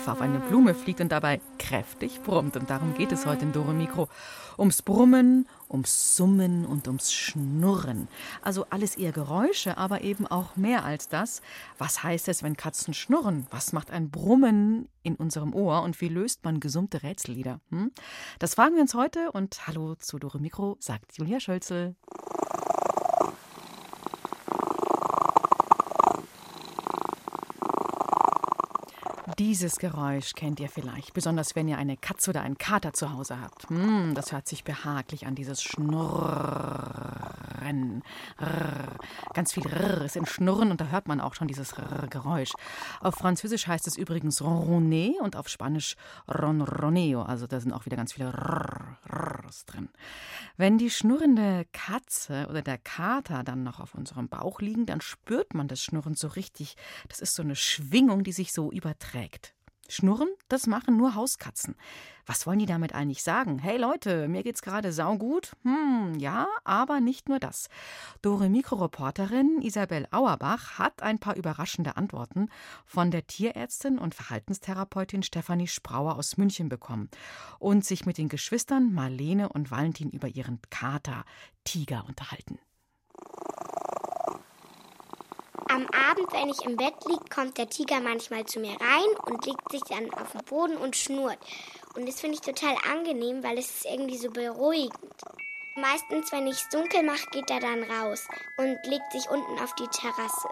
Käfer auf eine Blume fliegt und dabei kräftig brummt. Und darum geht es heute in Dore Mikro. Ums Brummen, ums Summen und ums Schnurren. Also alles eher Geräusche, aber eben auch mehr als das. Was heißt es, wenn Katzen schnurren? Was macht ein Brummen in unserem Ohr und wie löst man gesummte Rätsellieder? Hm? Das fragen wir uns heute und hallo zu Dore Mikro, sagt Julia Schölzel. Dieses Geräusch kennt ihr vielleicht, besonders wenn ihr eine Katze oder einen Kater zu Hause habt. Hm, das hört sich behaglich an, dieses Schnurren. Rrr. Ganz viel Rrr ist im Schnurren und da hört man auch schon dieses Rrr Geräusch. Auf Französisch heißt es übrigens ronronner und auf Spanisch ronroneo. Also da sind auch wieder ganz viele Rrrs drin. Wenn die schnurrende Katze oder der Kater dann noch auf unserem Bauch liegen, dann spürt man das Schnurren so richtig. Das ist so eine Schwingung, die sich so überträgt. Schnurren, das machen nur Hauskatzen. Was wollen die damit eigentlich sagen? Hey Leute, mir geht's gerade saugut. Hm, ja, aber nicht nur das. Dore Mikroreporterin Isabel Auerbach hat ein paar überraschende Antworten von der Tierärztin und Verhaltenstherapeutin Stefanie Sprauer aus München bekommen und sich mit den Geschwistern Marlene und Valentin über ihren Kater Tiger unterhalten. Am Abend, wenn ich im Bett liege, kommt der Tiger manchmal zu mir rein und legt sich dann auf den Boden und schnurrt. Und das finde ich total angenehm, weil es ist irgendwie so beruhigend. Meistens, wenn ich es dunkel mache, geht er dann raus und legt sich unten auf die Terrasse.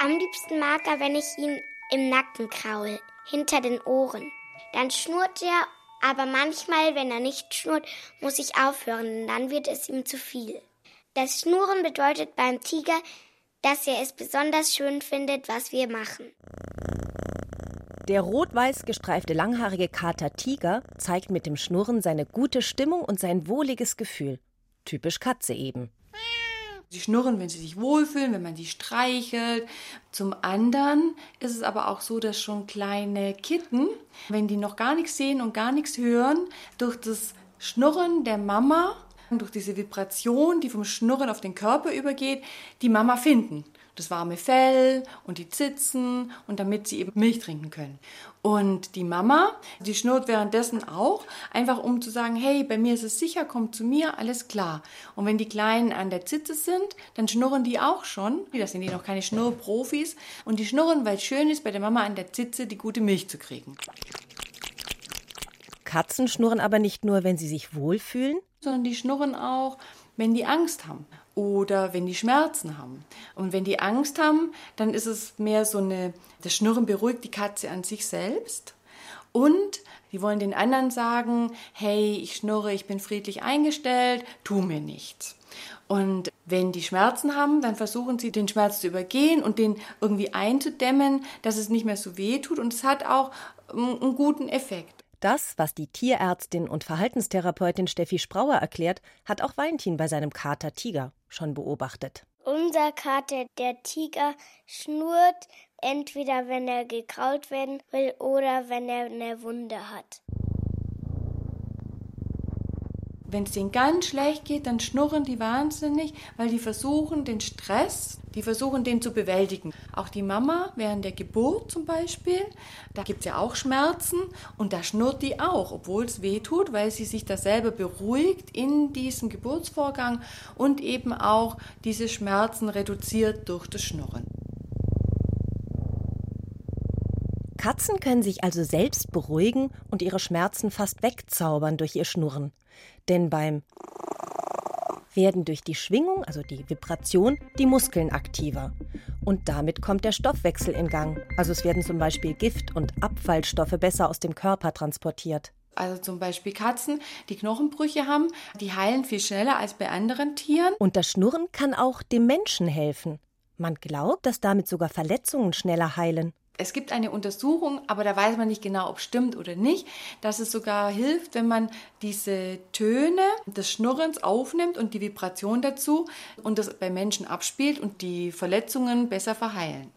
Am liebsten mag er, wenn ich ihn im Nacken kraul, hinter den Ohren. Dann schnurrt er, aber manchmal, wenn er nicht schnurrt, muss ich aufhören, denn dann wird es ihm zu viel. Das Schnurren bedeutet beim Tiger, dass er es besonders schön findet, was wir machen. Der rot-weiß gestreifte langhaarige Kater Tiger zeigt mit dem Schnurren seine gute Stimmung und sein wohliges Gefühl. Typisch Katze eben. Sie schnurren, wenn sie sich wohlfühlen, wenn man sie streichelt. Zum anderen ist es aber auch so, dass schon kleine Kitten, wenn die noch gar nichts sehen und gar nichts hören, durch das Schnurren der Mama durch diese Vibration, die vom Schnurren auf den Körper übergeht, die Mama finden. Das warme Fell und die Zitzen und damit sie eben Milch trinken können. Und die Mama, die schnurrt währenddessen auch, einfach um zu sagen, hey, bei mir ist es sicher, kommt zu mir, alles klar. Und wenn die Kleinen an der Zitze sind, dann schnurren die auch schon. Das sind die noch keine Schnurrprofis. Und die schnurren, weil es schön ist, bei der Mama an der Zitze die gute Milch zu kriegen. Katzen schnurren aber nicht nur, wenn sie sich wohlfühlen, sondern die schnurren auch, wenn die Angst haben oder wenn die Schmerzen haben. Und wenn die Angst haben, dann ist es mehr so eine, das Schnurren beruhigt die Katze an sich selbst. Und die wollen den anderen sagen, hey, ich schnurre, ich bin friedlich eingestellt, tu mir nichts. Und wenn die Schmerzen haben, dann versuchen sie, den Schmerz zu übergehen und den irgendwie einzudämmen, dass es nicht mehr so weh tut. Und es hat auch einen guten Effekt. Das, was die Tierärztin und Verhaltenstherapeutin Steffi Sprauer erklärt, hat auch Valentin bei seinem Kater Tiger schon beobachtet. Unser Kater, der Tiger, schnurrt entweder, wenn er gekraut werden will oder wenn er eine Wunde hat. Wenn es denen ganz schlecht geht, dann schnurren die wahnsinnig, weil die versuchen, den Stress, die versuchen, den zu bewältigen. Auch die Mama während der Geburt zum Beispiel, da gibt es ja auch Schmerzen und da schnurrt die auch, obwohl es weh tut, weil sie sich da selber beruhigt in diesem Geburtsvorgang und eben auch diese Schmerzen reduziert durch das Schnurren. Katzen können sich also selbst beruhigen und ihre Schmerzen fast wegzaubern durch ihr Schnurren. Denn beim werden durch die Schwingung, also die Vibration, die Muskeln aktiver. Und damit kommt der Stoffwechsel in Gang. Also es werden zum Beispiel Gift- und Abfallstoffe besser aus dem Körper transportiert. Also zum Beispiel Katzen, die Knochenbrüche haben, die heilen viel schneller als bei anderen Tieren. Und das Schnurren kann auch dem Menschen helfen. Man glaubt, dass damit sogar Verletzungen schneller heilen. Es gibt eine Untersuchung, aber da weiß man nicht genau, ob es stimmt oder nicht, dass es sogar hilft, wenn man diese Töne des Schnurrens aufnimmt und die Vibration dazu und das bei Menschen abspielt und die Verletzungen besser verheilen.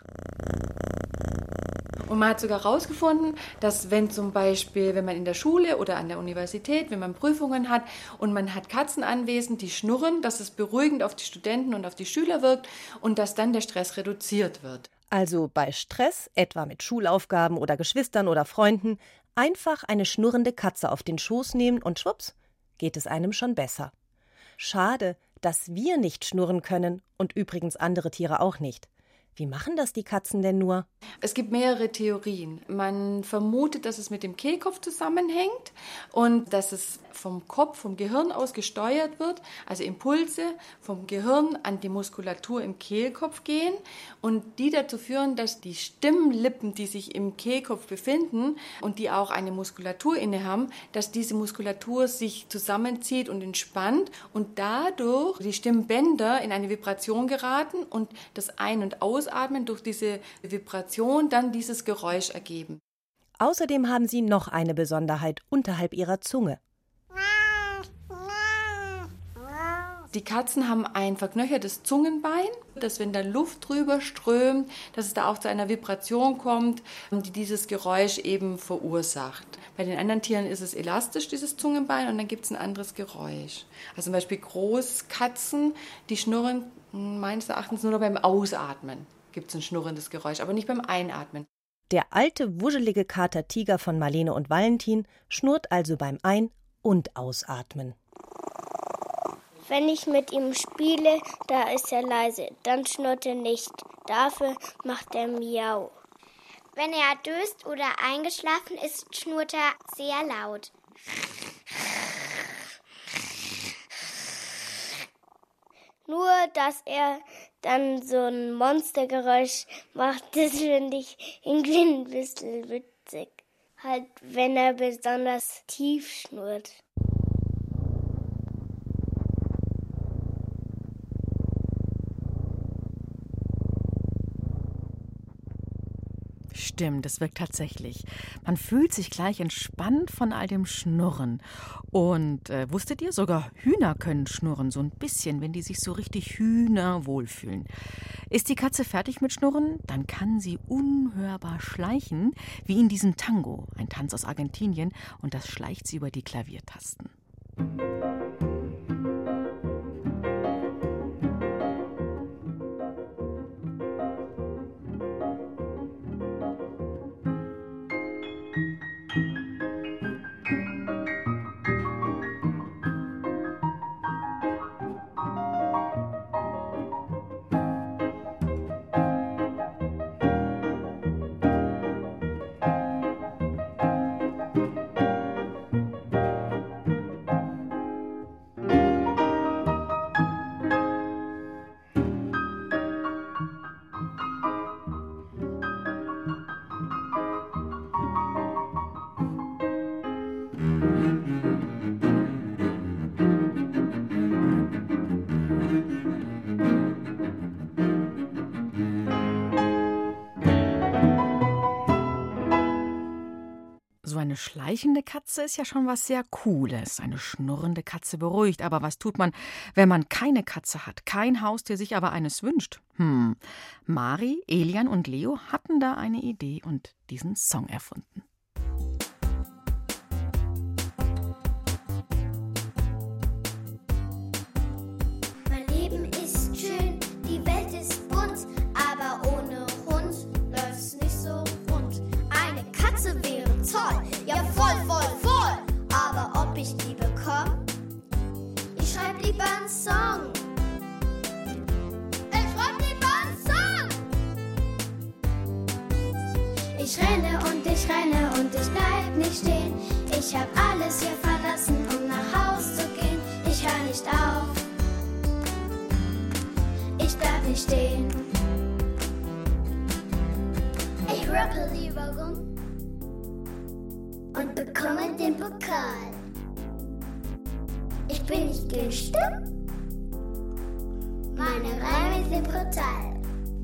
Und man hat sogar herausgefunden, dass wenn zum Beispiel, wenn man in der Schule oder an der Universität, wenn man Prüfungen hat und man hat Katzen anwesend, die schnurren, dass es beruhigend auf die Studenten und auf die Schüler wirkt und dass dann der Stress reduziert wird. Also bei Stress, etwa mit Schulaufgaben oder Geschwistern oder Freunden, einfach eine schnurrende Katze auf den Schoß nehmen und schwupps, geht es einem schon besser. Schade, dass wir nicht schnurren können und übrigens andere Tiere auch nicht. Wie machen das die Katzen denn nur? Es gibt mehrere Theorien. Man vermutet, dass es mit dem Kehlkopf zusammenhängt und dass es vom Kopf, vom Gehirn aus gesteuert wird, also Impulse vom Gehirn an die Muskulatur im Kehlkopf gehen und die dazu führen, dass die Stimmlippen, die sich im Kehlkopf befinden und die auch eine Muskulatur inne haben, dass diese Muskulatur sich zusammenzieht und entspannt und dadurch die Stimmbänder in eine Vibration geraten und das Ein- und Ausatmen durch diese Vibration dann dieses Geräusch ergeben. Außerdem haben sie noch eine Besonderheit unterhalb ihrer Zunge. Die Katzen haben ein verknöchertes Zungenbein, dass wenn da Luft drüber strömt, dass es da auch zu einer Vibration kommt, die dieses Geräusch eben verursacht. Bei den anderen Tieren ist es elastisch, dieses Zungenbein, und dann gibt es ein anderes Geräusch. Also zum Beispiel Großkatzen, die schnurren meines Erachtens nur noch beim Ausatmen gibt es ein schnurrendes Geräusch, aber nicht beim Einatmen. Der alte, wuschelige Kater Tiger von Marlene und Valentin schnurrt also beim Ein- und Ausatmen. Wenn ich mit ihm spiele, da ist er leise, dann schnurrt er nicht. Dafür macht er Miau. Wenn er döst oder eingeschlafen ist, schnurrt er sehr laut. Nur, dass er dann so ein Monstergeräusch macht, das finde ich irgendwie ein bisschen witzig. Halt, wenn er besonders tief schnurrt. Stimmt, das wirkt tatsächlich. Man fühlt sich gleich entspannt von all dem Schnurren. Und äh, wusstet ihr, sogar Hühner können schnurren, so ein bisschen, wenn die sich so richtig Hühner wohlfühlen. Ist die Katze fertig mit Schnurren, dann kann sie unhörbar schleichen, wie in diesem Tango, ein Tanz aus Argentinien, und das schleicht sie über die Klaviertasten. So eine schleichende Katze ist ja schon was sehr Cooles. Eine schnurrende Katze beruhigt. Aber was tut man, wenn man keine Katze hat, kein Haustier, sich aber eines wünscht? Hm. Mari, Elian und Leo hatten da eine Idee und diesen Song erfunden.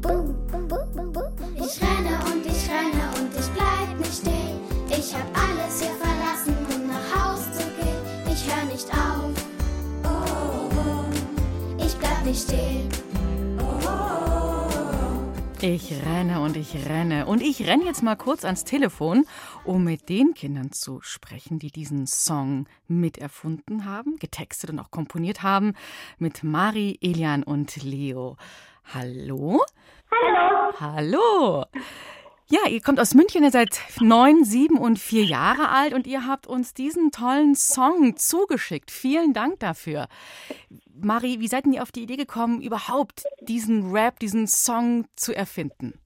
Boom, boom, boom, boom, boom. Ich renne und ich renne und ich bleib nicht stehen. Ich hab alles hier verlassen, um nach Haus zu gehen. Ich hör nicht auf. Oh, oh. Ich bleib nicht stehen. Ich renne und ich renne. Und ich renne jetzt mal kurz ans Telefon, um mit den Kindern zu sprechen, die diesen Song miterfunden haben, getextet und auch komponiert haben, mit Mari, Elian und Leo. Hallo? Hallo. Hallo. Ja, ihr kommt aus München, ihr seid neun, sieben und vier Jahre alt und ihr habt uns diesen tollen Song zugeschickt. Vielen Dank dafür. Mari, wie seid ihr auf die Idee gekommen, überhaupt diesen Rap, diesen Song zu erfinden?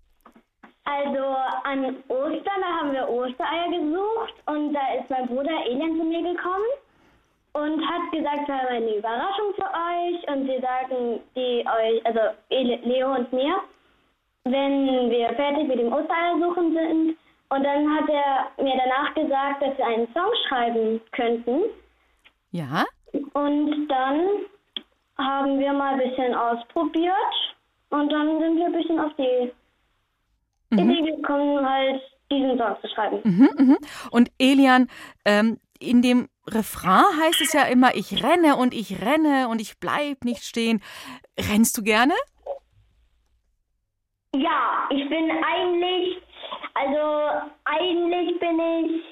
Also an Ostern, da haben wir Ostereier gesucht und da ist mein Bruder Elian zu mir gekommen und hat gesagt, wir haben eine Überraschung für euch und wir sagen die euch, also Leo und mir, wenn wir fertig mit dem Ostereiersuchen sind. Und dann hat er mir danach gesagt, dass wir einen Song schreiben könnten. Ja? Und dann haben wir mal ein bisschen ausprobiert und dann sind wir ein bisschen auf die Mhm. Idee gekommen, halt diesen Song zu schreiben. Mhm, mhm. Und Elian, ähm, in dem Refrain heißt es ja immer, ich renne und ich renne und ich bleib nicht stehen. Rennst du gerne? Ja, ich bin eigentlich, also eigentlich bin ich,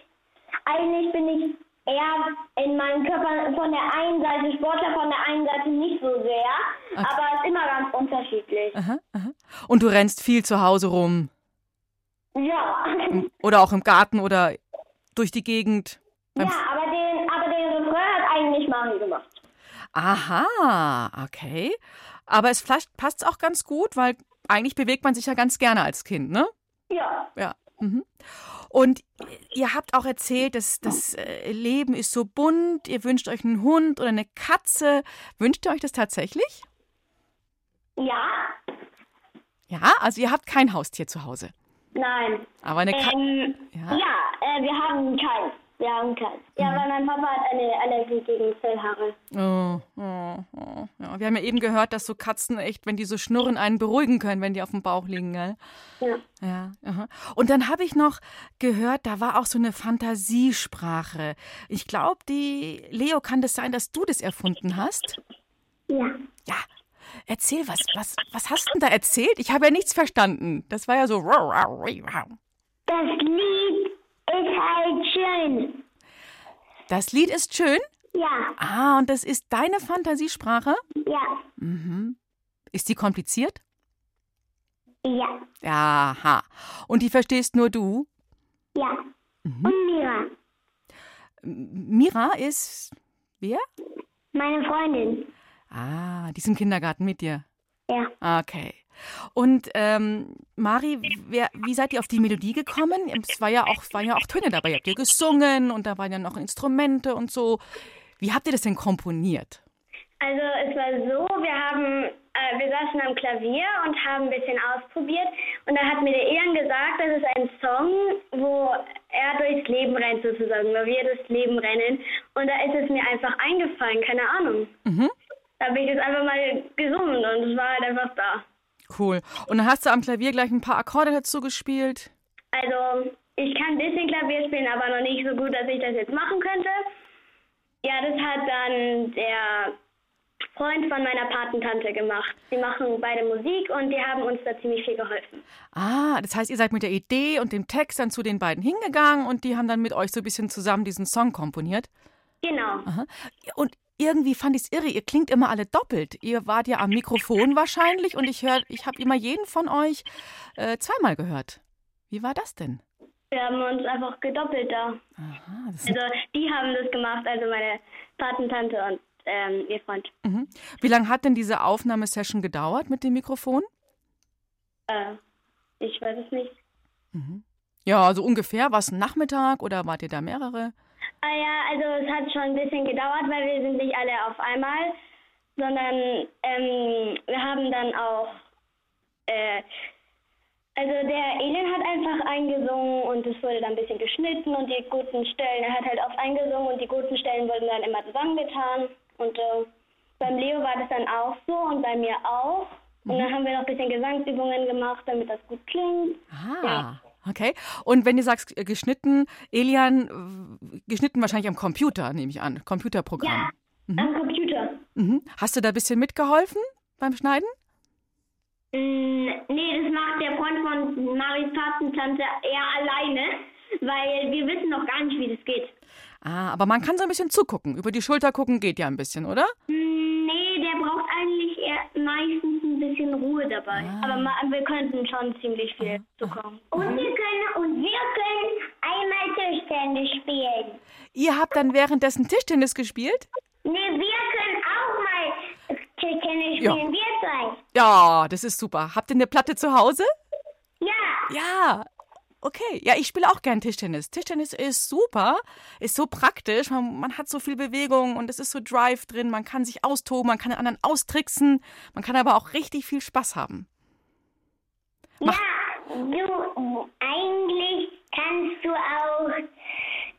eigentlich bin ich eher in meinem Körper von der einen Seite Sportler, von der einen Seite nicht so sehr, Okay. aber es ist immer ganz unterschiedlich. Aha, aha. Und du rennst viel zu Hause rum Ja. oder auch im Garten oder durch die Gegend. Ja, aber den, aber den Refrain hat eigentlich Mari gemacht. Aha, okay. Aber es vielleicht passt auch ganz gut, weil eigentlich bewegt man sich ja ganz gerne als Kind, ne? Ja. Ja. Mhm. Und ihr habt auch erzählt, dass das äh, Leben ist so bunt, ihr wünscht euch einen Hund oder eine Katze. Wünscht ihr euch das tatsächlich? Ja. Ja, also ihr habt kein Haustier zu Hause. Nein. Aber eine Katze. Ähm, Ja. ja, äh, wir haben keins. Haben keins. Ja, Mhm. weil mein Papa hat eine Allergie gegen Fellhaare. Oh, oh, oh. Ja, wir haben ja eben gehört, dass so Katzen echt, wenn die so schnurren, einen beruhigen können, wenn die auf dem Bauch liegen, gell? Ja. Ja. Aha. Und dann habe ich noch gehört, da war auch so eine Fantasiesprache. Ich glaube, die Leo, kann das sein, dass du das erfunden hast? Ja. Ja. Erzähl, was, was, was hast du denn da erzählt? Ich habe ja nichts verstanden. Das war ja so. Das Lied ist halt schön. Das Lied ist schön. Ja, Ah, und das ist deine Fantasiesprache? ja, Mhm. Ist die kompliziert? ja, Aha. Und die verstehst nur du? ja. Mhm. Und Mira, Mira ist. Wer? meine Freundin. Ah, die ist im Kindergarten mit dir. Ja. Okay. Und ähm, Mari, wer, wie seid ihr auf die Melodie gekommen? Es war ja auch, waren ja auch Töne dabei. Ihr habt ihr gesungen und da waren ja noch Instrumente und so. Wie habt ihr das denn komponiert? Also es war so, wir haben, äh, wir saßen am Klavier und haben ein bisschen ausprobiert und da hat mir der Ian gesagt, das ist ein Song, wo er durchs Leben rennt sozusagen, wo wir durchs Leben rennen und da ist es mir einfach eingefallen, keine Ahnung. Mhm. Da habe ich es einfach mal gesungen und es war halt einfach da. Cool. Und dann hast du am Klavier gleich ein paar Akkorde dazu gespielt. Also ich kann ein bisschen Klavier spielen, aber noch nicht so gut, dass ich das jetzt machen könnte. Ja, das hat dann der Freund von meiner Patentante gemacht. Die machen beide Musik und die haben uns da ziemlich viel geholfen. Ah, das heißt, ihr seid mit der Idee und dem Text dann zu den beiden hingegangen und die haben dann mit euch so ein bisschen zusammen diesen Song komponiert. Genau. Aha. Und irgendwie fand ich es irre, ihr klingt immer alle doppelt. Ihr wart ja am Mikrofon wahrscheinlich und ich hör, ich habe immer jeden von euch äh, zweimal gehört. Wie war das denn? Wir haben uns einfach gedoppelt da. Aha, Also die haben das gemacht, also meine Patentante und ähm, ihr Freund. mhm. Wie lange hat denn diese Aufnahmesession gedauert mit dem Mikrofon? Äh, ich weiß es nicht. Ja, also ungefähr, was Nachmittag oder wart ihr da mehrere? Ah ja, also es hat schon ein bisschen gedauert, weil wir sind nicht alle auf einmal, sondern ähm, wir haben dann auch, äh, also der Elin hat einfach eingesungen und es wurde dann ein bisschen geschnitten und die guten Stellen, er hat halt oft eingesungen und die guten Stellen wurden dann immer zusammengetan und äh, beim Leo war das dann auch so und bei mir auch. Und dann haben wir noch ein bisschen Gesangsübungen gemacht, damit das gut klingt. Ah. Ja. Okay. Und wenn du sagst äh, geschnitten, Elian, geschnitten wahrscheinlich am Computer, nehme ich an. Computerprogramm. Ja, am Computer. Mhm. Hast du da ein bisschen mitgeholfen beim Schneiden? Mm, nee, das macht der Freund von Maris Patentante eher alleine, weil wir wissen noch gar nicht, wie das geht. Ah, aber man kann so ein bisschen zugucken. Über die Schulter gucken geht ja ein bisschen, oder? Nee, der braucht eigentlich eher meistens ein bisschen Ruhe dabei. Aber ma- wir könnten schon ziemlich viel zukommen. Und wir können und wir können einmal Tischtennis spielen. Ihr habt dann währenddessen Tischtennis gespielt? Nee, wir können auch mal Tischtennis Ja. spielen, wir zwei. Ja, das ist super. Habt ihr eine Platte zu Hause? Ja, Ja. Okay. Ja, ich spiele auch gern Tischtennis. Tischtennis ist super, ist so praktisch. Man, man hat so viel Bewegung und es ist so Drive drin. Man kann sich austoben, man kann den anderen austricksen. Man kann aber auch richtig viel Spaß haben. ja, du, eigentlich kannst du auch,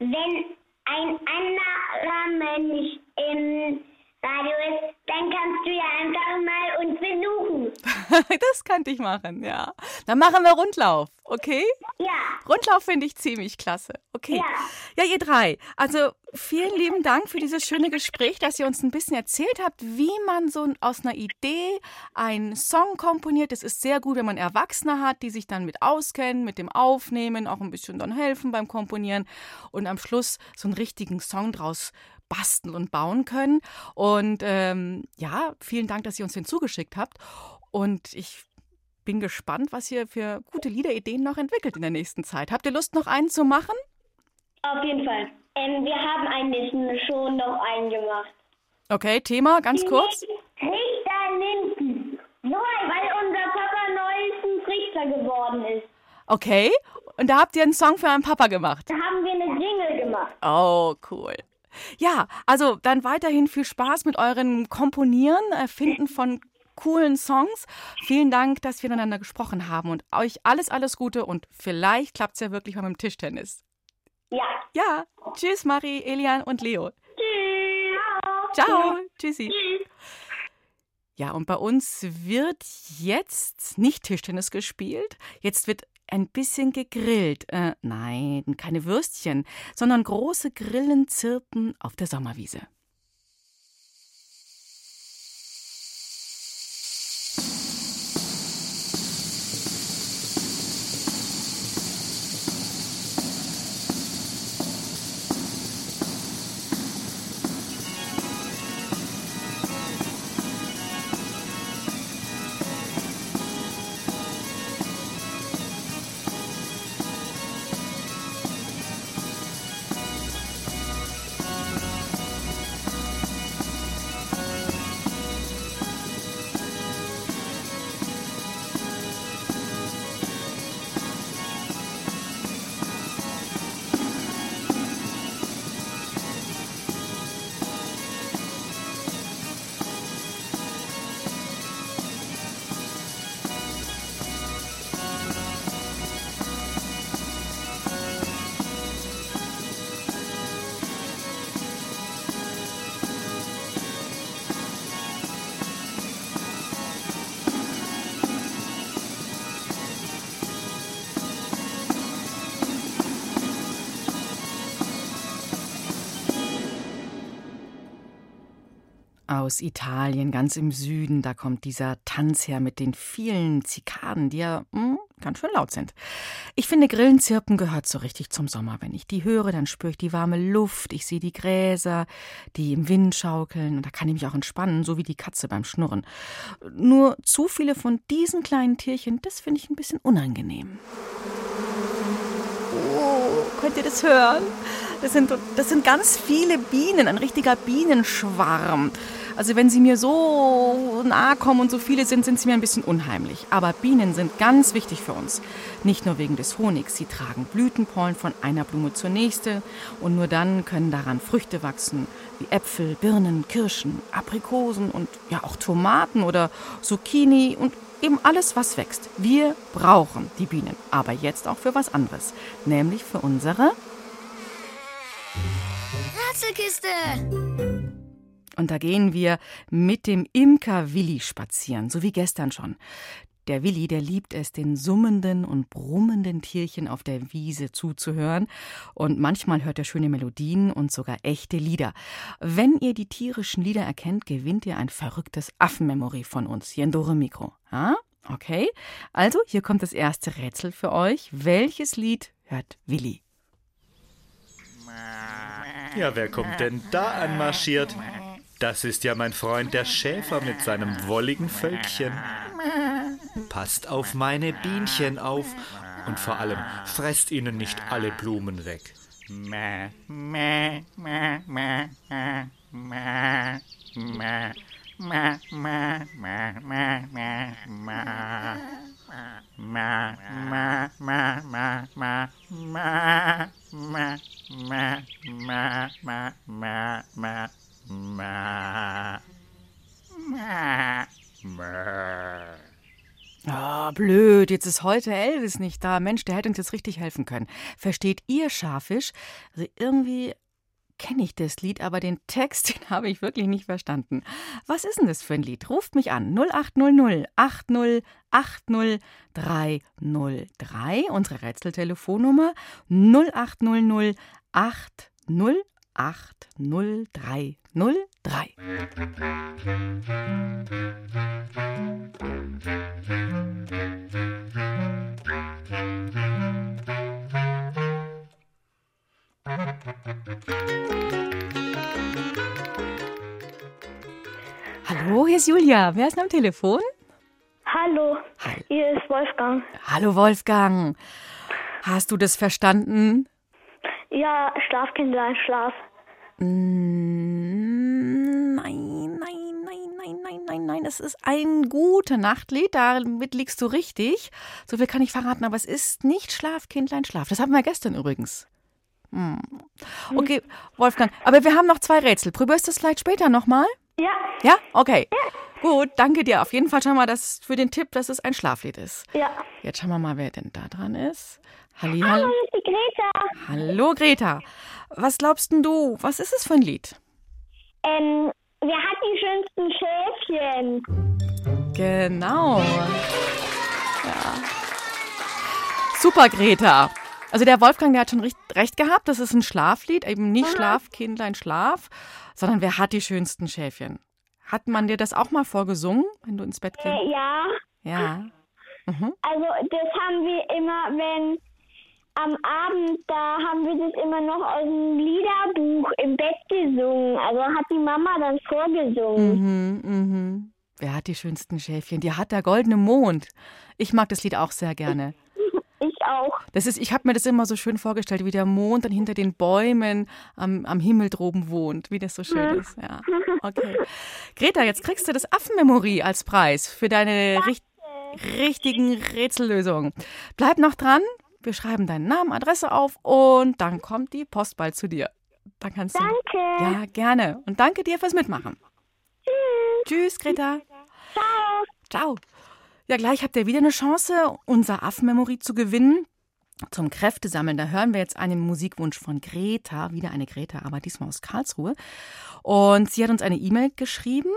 wenn ein anderer Mensch im Radio ist, dann kannst du ja einfach mal uns besuchen. das könnte ich machen, ja. Dann machen wir Rundlauf, okay? Ja. Rundlauf finde ich ziemlich klasse. Okay. Ja. ihr drei. Also vielen lieben Dank für dieses schöne Gespräch, dass ihr uns ein bisschen erzählt habt, wie man so aus einer Idee einen Song komponiert. Es ist sehr gut, wenn man Erwachsene hat, die sich dann mit auskennen, mit dem Aufnehmen, auch ein bisschen dann helfen beim Komponieren und am Schluss so einen richtigen Song draus basteln und bauen können. Und ähm, ja, vielen Dank, dass ihr uns den zugeschickt habt. Und ich bin gespannt, was ihr für gute Liederideen noch entwickelt in der nächsten Zeit. Habt ihr Lust, noch einen zu machen? Auf jeden Fall. Ähm, wir haben eigentlich schon noch einen gemacht. Okay, Thema, ganz kurz. Richter Linden. Weil unser Papa neuestens Richter geworden ist. Okay, und da habt ihr einen Song für euren Papa gemacht. Da haben wir eine Jingle gemacht. Oh, cool. Ja, also dann weiterhin viel Spaß mit eurem Komponieren, Erfinden von coolen Songs. Vielen Dank, dass wir miteinander gesprochen haben und euch alles, alles Gute und vielleicht klappt es ja wirklich mal mit dem Tischtennis. Ja. Ja, tschüss Marie, Elian und Leo. Tschüss. Ciao, tschüssi. Ja, und bei uns wird jetzt nicht Tischtennis gespielt, jetzt wird ein bisschen gegrillt. Äh, nein, keine Würstchen, sondern große Grillen zirpen auf der Sommerwiese. Aus Italien, ganz im Süden, da kommt dieser Tanz her mit den vielen Zikaden, die ja hm, ganz schön laut sind. Ich finde, Grillenzirpen gehört so richtig zum Sommer. Wenn ich die höre, dann spüre ich die warme Luft, ich sehe die Gräser, die im Wind schaukeln und da kann ich mich auch entspannen, so wie die Katze beim Schnurren. Nur zu viele von diesen kleinen Tierchen, das finde ich ein bisschen unangenehm. Oh, könnt ihr das hören? Das sind, das sind ganz viele Bienen, ein richtiger Bienenschwarm. Also wenn sie mir so nahe kommen und so viele sind, sind sie mir ein bisschen unheimlich. Aber Bienen sind ganz wichtig für uns. Nicht nur wegen des Honigs. Sie tragen Blütenpollen von einer Blume zur nächsten und nur dann können daran Früchte wachsen, wie Äpfel, Birnen, Kirschen, Aprikosen und ja auch Tomaten oder Zucchini und eben alles, was wächst. Wir brauchen die Bienen, aber jetzt auch für was anderes, nämlich für unsere Rätselkiste. Und da gehen wir mit dem Imker Willi spazieren, so wie gestern schon. Der Willi, der liebt es, den summenden und brummenden Tierchen auf der Wiese zuzuhören. Und manchmal hört er schöne Melodien und sogar echte Lieder. Wenn ihr die tierischen Lieder erkennt, gewinnt ihr ein verrücktes Affenmemory von uns hier in Dore Mikro. Ja? Okay? Also, hier kommt das erste Rätsel für euch. Welches Lied hört Willi? Ja, wer kommt denn da anmarschiert? Das ist ja mein Freund der Schäfer mit seinem wolligen Völkchen. Passt auf meine Bienchen auf und vor allem fresst ihnen nicht alle Blumen weg. Ah, blöd, jetzt ist heute Elvis nicht da. Mensch, der hätte uns jetzt richtig helfen können. Versteht ihr Scharfisch? Also irgendwie kenne ich das Lied, aber den Text, den habe ich wirklich nicht verstanden. Was ist denn das für ein Lied? Ruft mich an 0800 80 80 303, unsere Rätseltelefonnummer 0800 80 80 303. Hallo, hier ist Julia. Wer ist denn am Telefon? Hallo, Hi. hier ist Wolfgang. Hallo, Wolfgang. Hast du das verstanden? Ja, Schlafkindlein, Schlaf. Mm, Nein, nein, nein, nein, nein, nein, nein. Es ist ein gute Nachtlied. Damit liegst du richtig. So viel kann ich verraten, aber es ist nicht Schlaf, Kindlein, Schlaf. Das hatten wir gestern übrigens. Hm. Okay, Wolfgang. Aber wir haben noch zwei Rätsel. Probierst du es vielleicht später nochmal? Ja, Ja? Okay. Gut, danke dir. Auf jeden Fall schon mal das, für den Tipp, dass es ein Schlaflied ist. ja. Jetzt schauen wir mal, wer denn da dran ist. Halli, Hallo, die Greta. Hallo, Greta. Was glaubst denn du? Was ist es für ein Lied? Ähm, wer hat die schönsten Schäfchen? Genau. Ja. Super, Greta. Also der Wolfgang, der hat schon recht, recht gehabt. Das ist ein Schlaflied, eben nicht Schlaf, Kindlein, Schlaf, sondern wer hat die schönsten Schäfchen? Hat man dir das auch mal vorgesungen, wenn du ins Bett gehst? Äh, ja, Ja. Mhm. also das haben wir immer, wenn am Abend, da haben wir das immer noch aus dem Liederbuch im Bett gesungen. Also hat die Mama dann vorgesungen. Mhm, mhm. Wer hat die schönsten Schäfchen? Die hat der goldene Mond. Ich mag das Lied auch sehr gerne. Ich auch. Das ist, ich habe mir das immer so schön vorgestellt, wie der Mond dann hinter den Bäumen am, am Himmel droben wohnt, wie das so schön ist. Ja. Okay. Greta, jetzt kriegst du das Affenmemory als Preis für deine richt richtigen Rätsellösungen. Bleib noch dran. Wir schreiben deinen Namen, Adresse auf und dann kommt die Post bald zu dir. Dann kannst du. Danke. Ja, gerne. Und danke dir fürs Mitmachen. Tschüss, Greta. Ciao. Ciao. Ja, gleich habt ihr wieder eine Chance, unser Affenmemory zu gewinnen. Zum Kräftesammeln, da hören wir jetzt einen Musikwunsch von Greta, wieder eine Greta, aber diesmal aus Karlsruhe. Und sie hat uns eine E-Mail geschrieben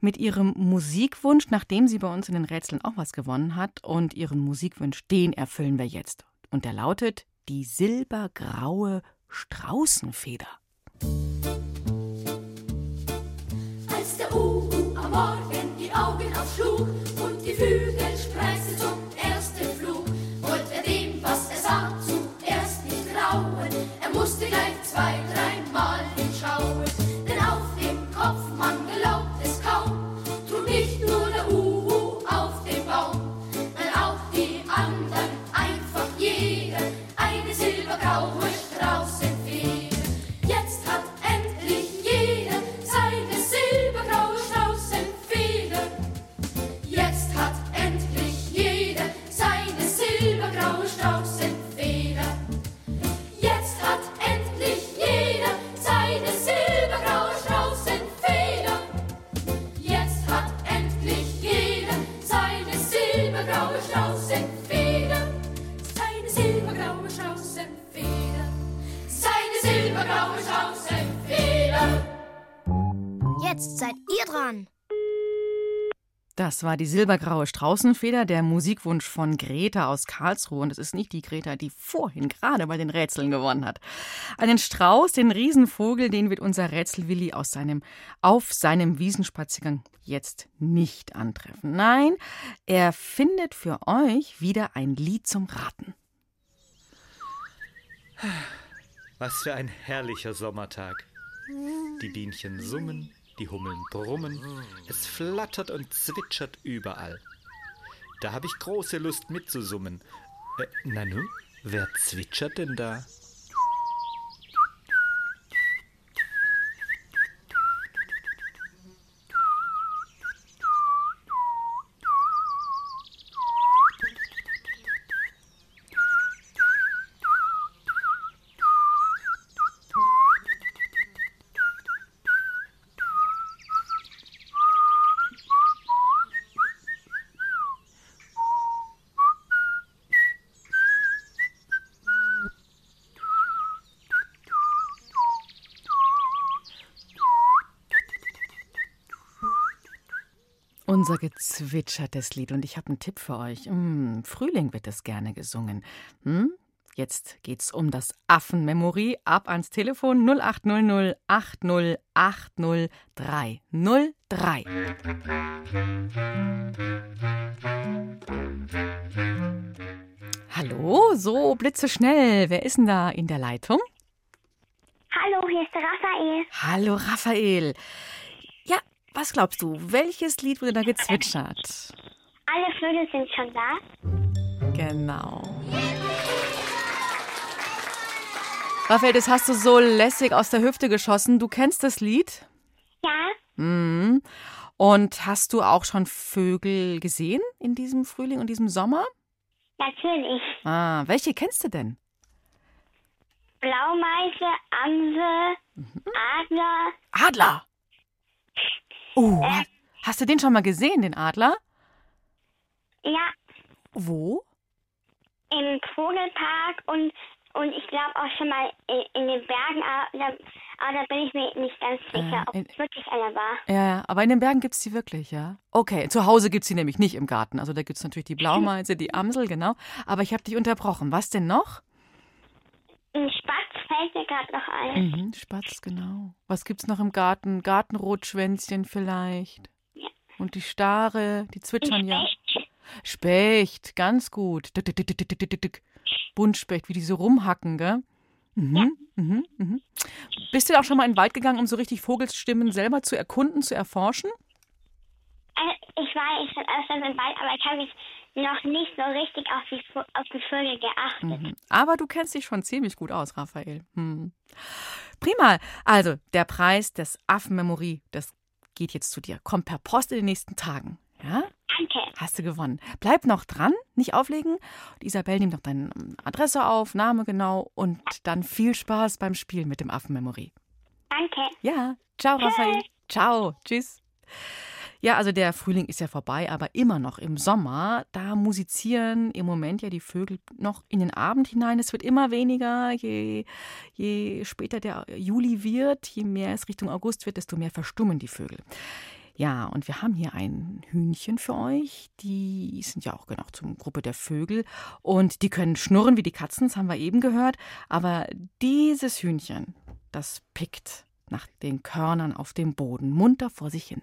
mit ihrem Musikwunsch, nachdem sie bei uns in den Rätseln auch was gewonnen hat. Und ihren Musikwunsch, den erfüllen wir jetzt. Und der lautet die silbergraue Straußenfeder. Als der Uhu am Morgen Augen aufschlug und die Flügel spreizte zum ersten Flug, wollte er dem, was er sah, zuerst nicht trauen. Er musste gleich zwei, dreimal hinschauen, dran. Das war die silbergraue Straußenfeder, der Musikwunsch von Greta aus Karlsruhe. Und es ist nicht die Greta, die vorhin gerade bei den Rätseln gewonnen hat. Einen Strauß, den Riesenvogel, den wird unser Rätselwilli aus seinem, auf seinem Wiesenspaziergang jetzt nicht antreffen. Nein, er findet für euch wieder ein Lied zum Raten. Was für ein herrlicher Sommertag. Die Bienchen summen, die Hummeln brummen, es flattert und zwitschert überall. Da habe ich große Lust mitzusummen. Äh, Nanu, wer zwitschert denn da? Unser gezwitschertes Lied. Und ich habe einen Tipp für euch. Im Frühling wird es gerne gesungen. Hm? Jetzt geht's um das Affenmemory. Ab ans Telefon 0800 80 303. Hallo, so blitzeschnell. Wer ist denn da in der Leitung? Hallo, hier ist der Raphael. Hallo, Raphael. Was glaubst du? Welches Lied wurde da gezwitschert? Alle Vögel sind schon da. Genau. Raphael, das hast du so lässig aus der Hüfte geschossen. Du kennst das Lied? Ja, Mhm. Und hast du auch schon Vögel gesehen in diesem Frühling und diesem Sommer? natürlich. Ah, welche kennst du denn? Blaumeise, Amsel, Adler. Adler. Oh, ha- hast du den schon mal gesehen, den Adler? Ja, Wo? im Vogelpark und, und ich glaube auch schon mal in, in den Bergen, aber da, aber da bin ich mir nicht ganz sicher, Äh, ob in- es wirklich einer war. Ja, aber in den Bergen gibt's die wirklich, ja? Okay, zu Hause gibt's die nämlich nicht im Garten. Also da gibt's natürlich die Blaumeise, die Amsel, genau. Aber ich habe dich unterbrochen. Was denn noch? Ein Spatz fällt mir gerade noch ein. Mhm, Spatz, genau. Was gibt's noch im Garten? Gartenrotschwänzchen vielleicht. Ja. Und die Stare, die zwitschern ja. Specht. Specht, ganz gut. Dick, dick, dick. Buntspecht, wie die so rumhacken, gell? Mhm, mhm, mhm. Bist du auch schon mal in den Wald gegangen, um so richtig Vogelstimmen selber zu erkunden, zu erforschen? Also, ich war ich schon öfters im Wald, aber ich habe mich noch nicht so richtig auf die, auf die Vögel geachtet. Mhm. Aber du kennst dich schon ziemlich gut aus, Raphael. Hm. Prima. Also, der Preis des Affenmemory, das geht jetzt zu dir. Kommt per Post in den nächsten Tagen. Ja? Danke. Hast du gewonnen. Bleib noch dran, nicht auflegen. Und Isabel nimmt noch deine Adresse auf, Name genau und dann viel Spaß beim Spielen mit dem Affenmemory. Danke. Ja, ciao, Raphael. Ciao, tschüss. Ja, also der Frühling ist ja vorbei, aber immer noch im Sommer, da musizieren im Moment ja die Vögel noch in den Abend hinein. Es wird immer weniger, je, je später der Juli wird, je mehr es Richtung August wird, desto mehr verstummen die Vögel. Ja, und wir haben hier ein Hühnchen für euch. Die sind ja auch genau zum Gruppe der Vögel. Und die können schnurren wie die Katzen, das haben wir eben gehört. Aber dieses Hühnchen, das pickt nach den Körnern auf dem Boden munter vor sich hin.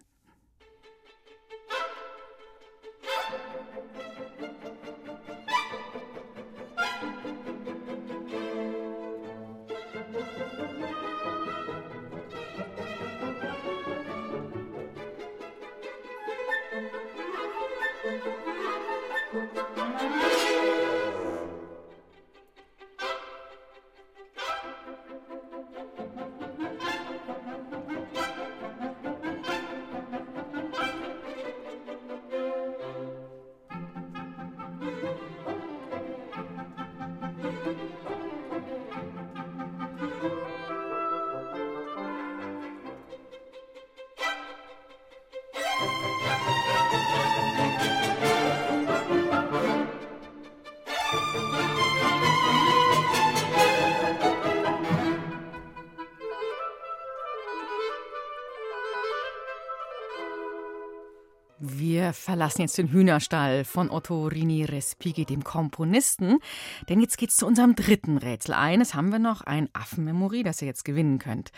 Verlassen jetzt den Hühnerstall von Otto Rini Respighi, dem Komponisten. Denn jetzt geht's zu unserem dritten Rätsel. Eines haben wir noch, ein Affenmemory, das ihr jetzt gewinnen könnt.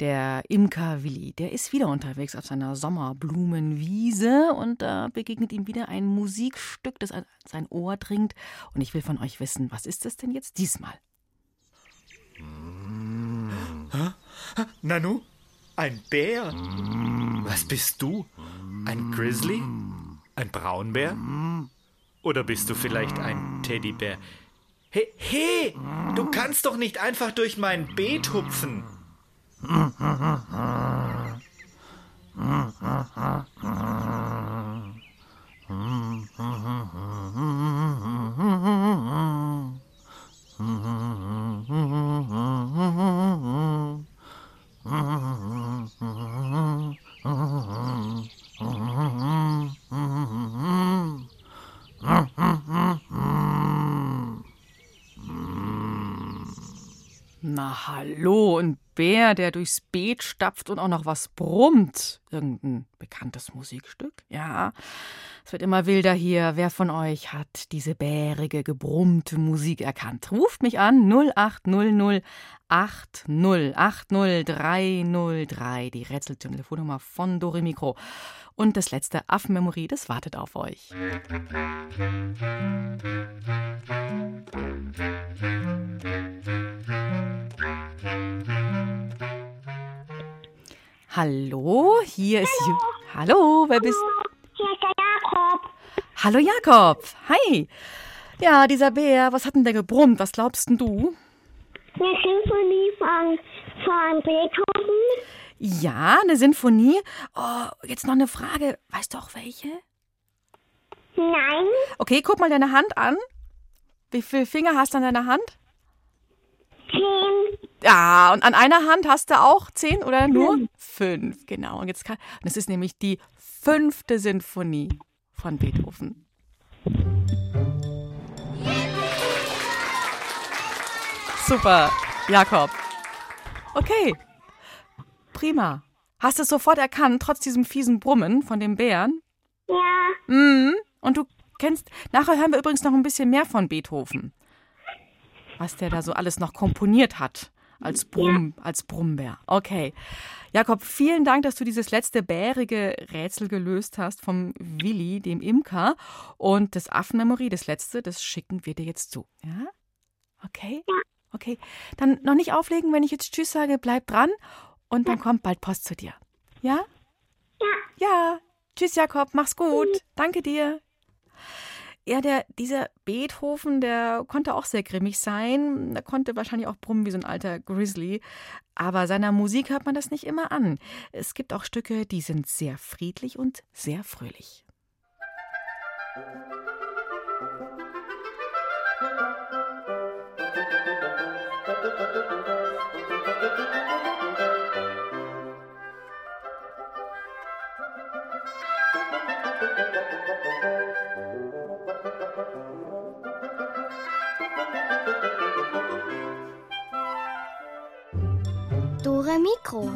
Der Imker Willi, der ist wieder unterwegs auf seiner Sommerblumenwiese und da begegnet ihm wieder ein Musikstück, das an sein Ohr dringt. Und ich will von euch wissen, was ist es denn jetzt diesmal? Nanu, ein Bär? Was bist du? Ein Grizzly? Ein Braunbär? Oder bist du vielleicht ein Teddybär? Hey, hey, du kannst doch nicht einfach durch mein Beet hupfen. Hallo, ein Bär, der durchs Beet stapft und auch noch was brummt. Irgendein bekanntes Musikstück? Ja, es wird immer wilder hier. Wer von euch hat diese bärige, gebrummte Musik erkannt? Ruft mich an 0800 8080303, die Rätseltelefonnummer von Dore Mikro. Und das letzte Affenmemory, das wartet auf euch. Hallo, hier ist Ju Hallo, wer bist Hier ist der Jakob. Hallo Jakob. Hi. Ja, dieser Bär, was hat denn der gebrummt? Was glaubst denn du? Eine Symphonie von, von Beethoven. Ja, eine Sinfonie. Oh, jetzt noch eine Frage. Weißt du auch welche? Nein, Okay, guck mal deine Hand an. Wie viele Finger hast du an deiner Hand? Zehn. Ja, und an einer Hand hast du auch zehn oder nur? Fünf, genau. Und jetzt kann, und es ist nämlich die fünfte Sinfonie von Beethoven. Super, Jakob. Okay, prima. Hast du es sofort erkannt, trotz diesem fiesen Brummen von dem Bären? Ja, Mhm. Und du kennst, nachher hören wir übrigens noch ein bisschen mehr von Beethoven. Was der da so alles noch komponiert hat. Als Brumm, als Brummbär. Okay. Jakob, vielen Dank, dass du dieses letzte bärige Rätsel gelöst hast vom Willi, dem Imker. Und das Affenmemory, das letzte, das schicken wir dir jetzt zu. Ja? Okay? Okay. Dann noch nicht auflegen, wenn ich jetzt Tschüss sage, bleib dran. Und dann kommt bald Post zu dir. Ja? Ja. Ja. Tschüss, Jakob. Mach's gut. Danke dir. Ja, der, dieser Beethoven, der konnte auch sehr grimmig sein. Er konnte wahrscheinlich auch brummen wie so ein alter Grizzly. Aber seiner Musik hört man das nicht immer an. Es gibt auch Stücke, die sind sehr friedlich und sehr fröhlich. Dore Mikro.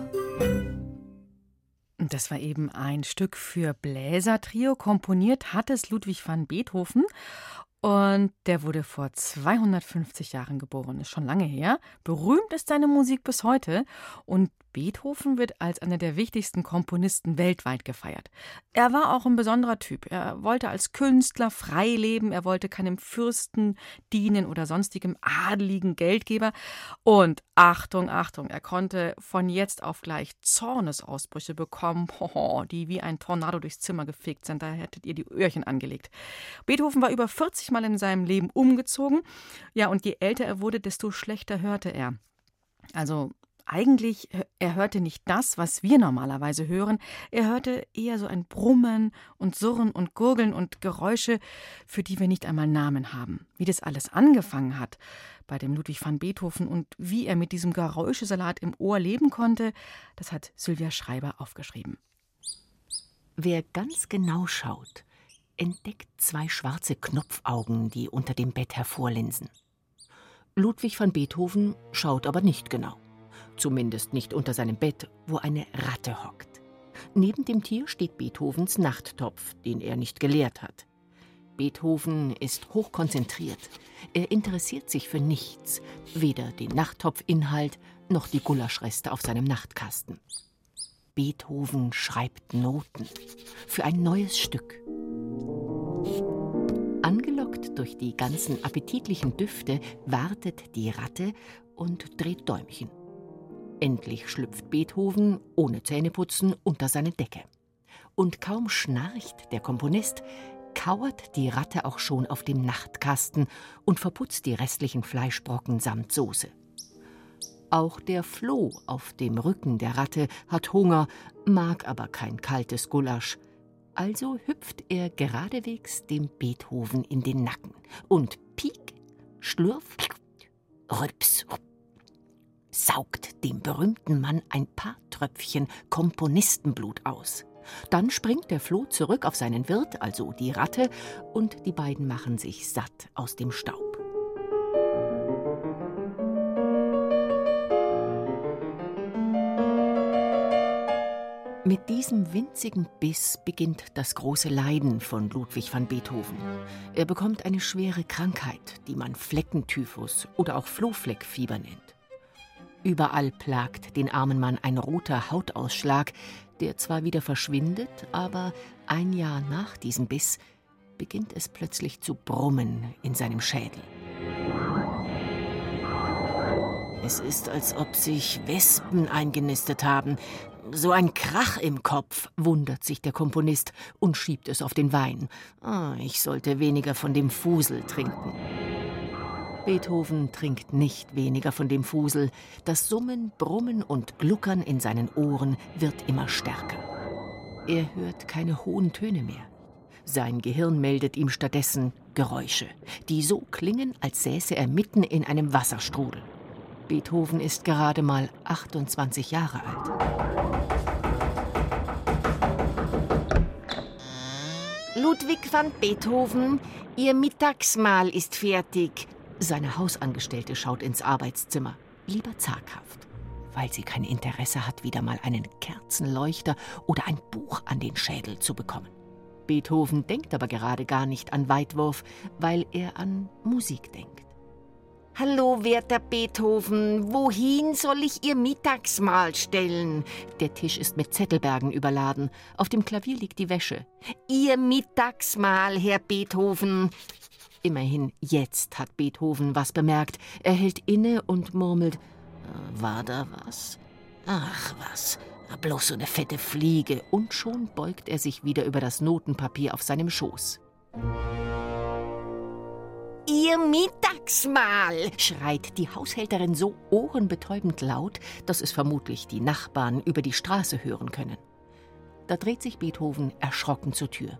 Das war eben ein Stück für Bläsertrio. Komponiert hat es Ludwig van Beethoven. Und der wurde vor 250 Jahren geboren, ist schon lange her. Berühmt ist seine Musik bis heute. Und Beethoven wird als einer der wichtigsten Komponisten weltweit gefeiert. Er war auch ein besonderer Typ. Er wollte als Künstler frei leben. Er wollte keinem Fürsten dienen oder sonstigem adeligen Geldgeber. Und Achtung, Achtung, er konnte von jetzt auf gleich Zornesausbrüche bekommen, die wie ein Tornado durchs Zimmer gefegt sind. Da hättet ihr die Öhrchen angelegt. Beethoven war über 40 Mal in seinem Leben umgezogen. Ja, und je älter er wurde, desto schlechter hörte er. Also eigentlich, er hörte nicht das, was wir normalerweise hören. Er hörte eher so ein Brummen und Surren und Gurgeln und Geräusche, für die wir nicht einmal Namen haben. Wie das alles angefangen hat bei dem Ludwig van Beethoven und wie er mit diesem Geräuschesalat im Ohr leben konnte, das hat Sylvia Schreiber aufgeschrieben. Wer ganz genau schaut, entdeckt zwei schwarze Knopfaugen, die unter dem Bett hervorlinsen. Ludwig van Beethoven schaut aber nicht genau. Zumindest nicht unter seinem Bett, wo eine Ratte hockt. Neben dem Tier steht Beethovens Nachttopf, den er nicht geleert hat. Beethoven ist hochkonzentriert. Er interessiert sich für nichts, weder den Nachttopfinhalt noch die Gulaschreste auf seinem Nachtkasten. Beethoven schreibt Noten für ein neues Stück. Angelockt durch die ganzen appetitlichen Düfte wartet die Ratte und dreht Däumchen. Endlich schlüpft Beethoven, ohne Zähneputzen, unter seine Decke. Und kaum schnarcht der Komponist, kauert die Ratte auch schon auf dem Nachtkasten und verputzt die restlichen Fleischbrocken samt Soße. Auch der Floh auf dem Rücken der Ratte hat Hunger, mag aber kein kaltes Gulasch. Also hüpft er geradewegs dem Beethoven in den Nacken und piek, schlürf, rüps, saugt dem berühmten Mann ein paar Tröpfchen Komponistenblut aus. Dann springt der Floh zurück auf seinen Wirt, also die Ratte, und die beiden machen sich satt aus dem Staub. Mit diesem winzigen Biss beginnt das große Leiden von Ludwig van Beethoven. Er bekommt eine schwere Krankheit, die man Fleckentyphus oder auch Flohfleckfieber nennt. Überall plagt den armen Mann ein roter Hautausschlag, der zwar wieder verschwindet, aber ein Jahr nach diesem Biss beginnt es plötzlich zu brummen in seinem Schädel. Es ist, als ob sich Wespen eingenistet haben. So ein Krach im Kopf, wundert sich der Komponist und schiebt es auf den Wein. Oh, ich sollte weniger von dem Fusel trinken. Beethoven trinkt nicht weniger von dem Fusel. Das Summen, Brummen und Gluckern in seinen Ohren wird immer stärker. Er hört keine hohen Töne mehr. Sein Gehirn meldet ihm stattdessen Geräusche, die so klingen, als säße er mitten in einem Wasserstrudel. Beethoven ist gerade mal 28 Jahre alt. Ludwig van Beethoven, Ihr Mittagsmahl ist fertig. Seine Hausangestellte schaut ins Arbeitszimmer, lieber zaghaft, weil sie kein Interesse hat, wieder mal einen Kerzenleuchter oder ein Buch an den Schädel zu bekommen. Beethoven denkt aber gerade gar nicht an Weitwurf, weil er an Musik denkt. Hallo, werter Beethoven, wohin soll ich Ihr Mittagsmahl stellen? Der Tisch ist mit Zettelbergen überladen. Auf dem Klavier liegt die Wäsche. Ihr Mittagsmahl, Herr Beethoven. Immerhin jetzt hat Beethoven was bemerkt. Er hält inne und murmelt: äh, War da was? Ach was, bloß so eine fette Fliege. Und schon beugt er sich wieder über das Notenpapier auf seinem Schoß. Ihr Mittagsmahl! schreit die Haushälterin so ohrenbetäubend laut, dass es vermutlich die Nachbarn über die Straße hören können. Da dreht sich Beethoven erschrocken zur Tür.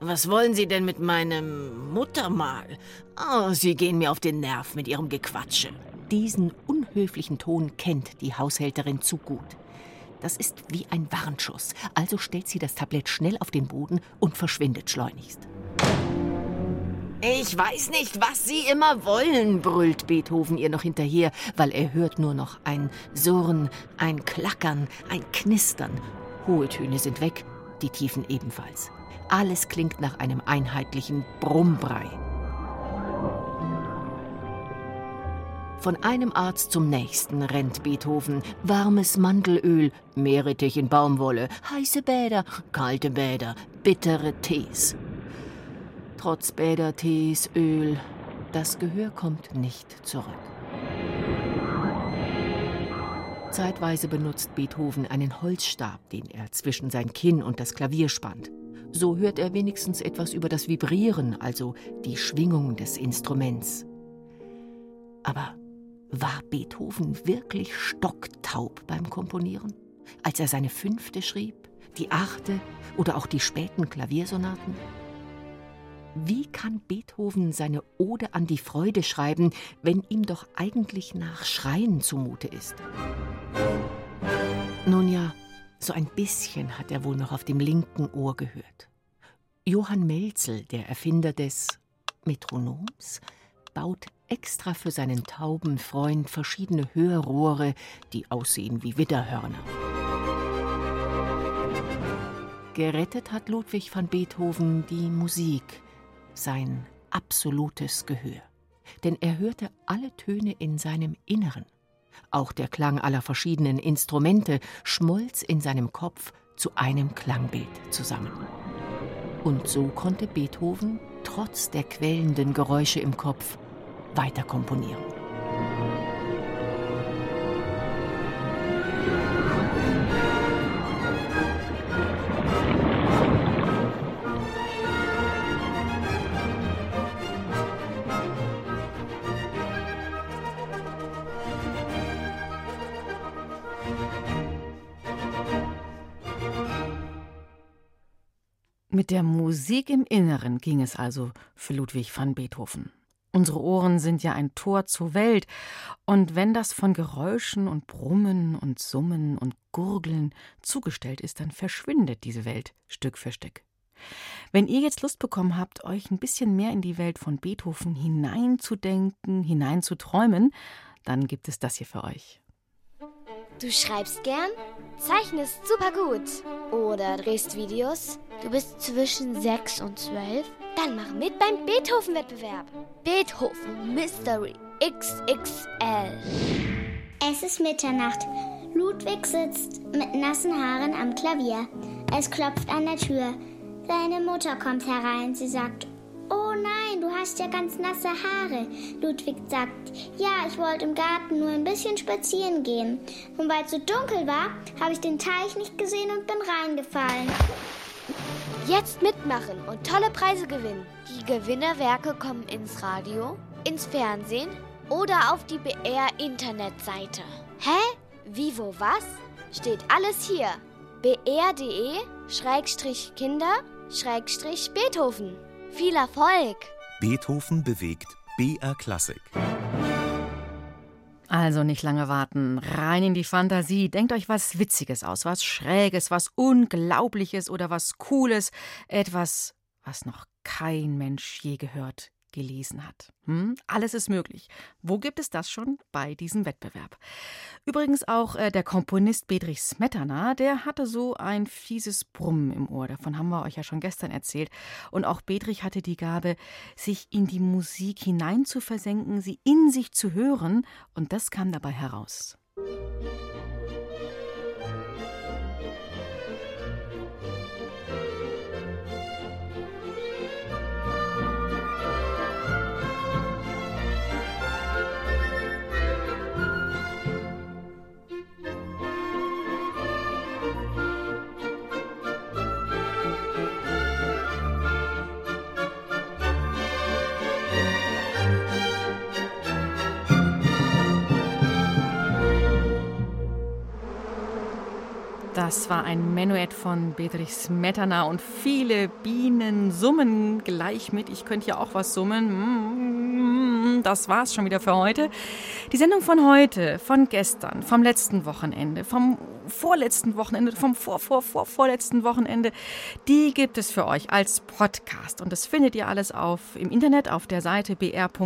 Was wollen Sie denn mit meinem Muttermal? Oh, Sie gehen mir auf den Nerv mit Ihrem Gequatsche. Diesen unhöflichen Ton kennt die Haushälterin zu gut. Das ist wie ein Warnschuss, also stellt sie das Tablett schnell auf den Boden und verschwindet schleunigst. Ich weiß nicht, was Sie immer wollen, brüllt Beethoven ihr noch hinterher, weil er hört nur noch ein Surren, ein Klackern, ein Knistern. Hohe Töne sind weg, die Tiefen ebenfalls. Alles klingt nach einem einheitlichen Brummbrei. Von einem Arzt zum nächsten rennt Beethoven. Warmes Mandelöl, Meerrettich in Baumwolle, heiße Bäder, kalte Bäder, bittere Tees. Trotz Bäder, Tees, Öl, das Gehör kommt nicht zurück. Zeitweise benutzt Beethoven einen Holzstab, den er zwischen sein Kinn und das Klavier spannt. So hört er wenigstens etwas über das Vibrieren, also die Schwingung des Instruments. Aber war Beethoven wirklich stocktaub beim Komponieren, als er seine fünfte schrieb, die achte oder auch die späten Klaviersonaten? Wie kann Beethoven seine Ode an die Freude schreiben, wenn ihm doch eigentlich nach Schreien zumute ist? So ein bisschen hat er wohl noch auf dem linken Ohr gehört. Johann Melzel, der Erfinder des Metronoms, baut extra für seinen tauben Freund verschiedene Hörrohre, die aussehen wie Widderhörner. Gerettet hat Ludwig van Beethoven die Musik, sein absolutes Gehör. Denn er hörte alle Töne in seinem Inneren. Auch der Klang aller verschiedenen Instrumente schmolz in seinem Kopf zu einem Klangbild zusammen. Und so konnte Beethoven, trotz der quälenden Geräusche im Kopf, weiter komponieren. Mit der Musik im Inneren ging es also für Ludwig van Beethoven. Unsere Ohren sind ja ein Tor zur Welt, und wenn das von Geräuschen und Brummen und Summen und Gurgeln zugestellt ist, dann verschwindet diese Welt Stück für Stück. Wenn ihr jetzt Lust bekommen habt, euch ein bisschen mehr in die Welt von Beethoven hineinzudenken, hineinzuträumen, dann gibt es das hier für euch. Du schreibst gern, zeichnest super gut oder drehst Videos. Du bist zwischen 6 und 12. Dann mach mit beim Beethoven-Wettbewerb. Beethoven Mystery XXL. Es ist Mitternacht. Ludwig sitzt mit nassen Haaren am Klavier. Es klopft an der Tür. Seine Mutter kommt herein. Sie sagt, Oh nein, du hast ja ganz nasse Haare. Ludwig sagt, ja, ich wollte im Garten nur ein bisschen spazieren gehen. Und weil es so dunkel war, habe ich den Teich nicht gesehen und bin reingefallen. Jetzt mitmachen und tolle Preise gewinnen. Die Gewinnerwerke kommen ins Radio, ins Fernsehen oder auf die BR-Internetseite. Hä? Wie, wo, was? Steht alles hier. br.de-kinder-beethoven. Viel Erfolg! Beethoven bewegt BR Klassik. Also nicht lange warten, rein in die Fantasie. Denkt euch was Witziges aus, was Schräges, was Unglaubliches oder was Cooles, etwas, was noch kein Mensch je gehört, gelesen hat. Hm? Alles ist möglich. Wo gibt es das schon? Bei diesem Wettbewerb. Übrigens auch äh, der Komponist Bedrich Smetana, der hatte so ein fieses Brummen im Ohr. Davon haben wir euch ja schon gestern erzählt. Und auch Bedrich hatte die Gabe, sich in die Musik hinein zu versenken, sie in sich zu hören. Und das kam dabei heraus. Das war ein Menuett von Bedrich Smetana und viele Bienen summen gleich mit. Ich könnte ja auch was summen. Das war's schon wieder für heute. Die Sendung von heute, von gestern, vom letzten Wochenende, vom vorletzten Wochenende, vom vor, vor, vor, vorletzten Wochenende, die gibt es für euch als Podcast. Und das findet ihr alles auf, im Internet auf der Seite br.de-kinder.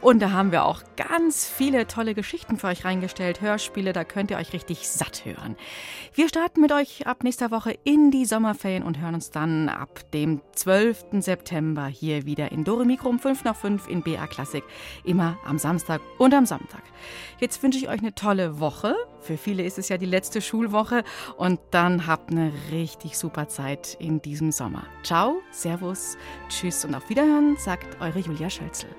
Und da haben wir auch ganz viele tolle Geschichten für euch reingestellt, Hörspiele, da könnt ihr euch richtig satt hören. Wir starten mit euch ab nächster Woche in die Sommerferien und hören uns dann ab dem 12. September hier wieder in Dore um 5 nach 5 in BR Klassik. Immer am Samstag und am Sonntag. Jetzt wünsche ich euch eine tolle Woche. Für viele ist es ja die letzte Schulwoche und dann habt eine richtig super Zeit in diesem Sommer. Ciao, Servus, Tschüss und auf Wiederhören, sagt eure Julia Schölzel.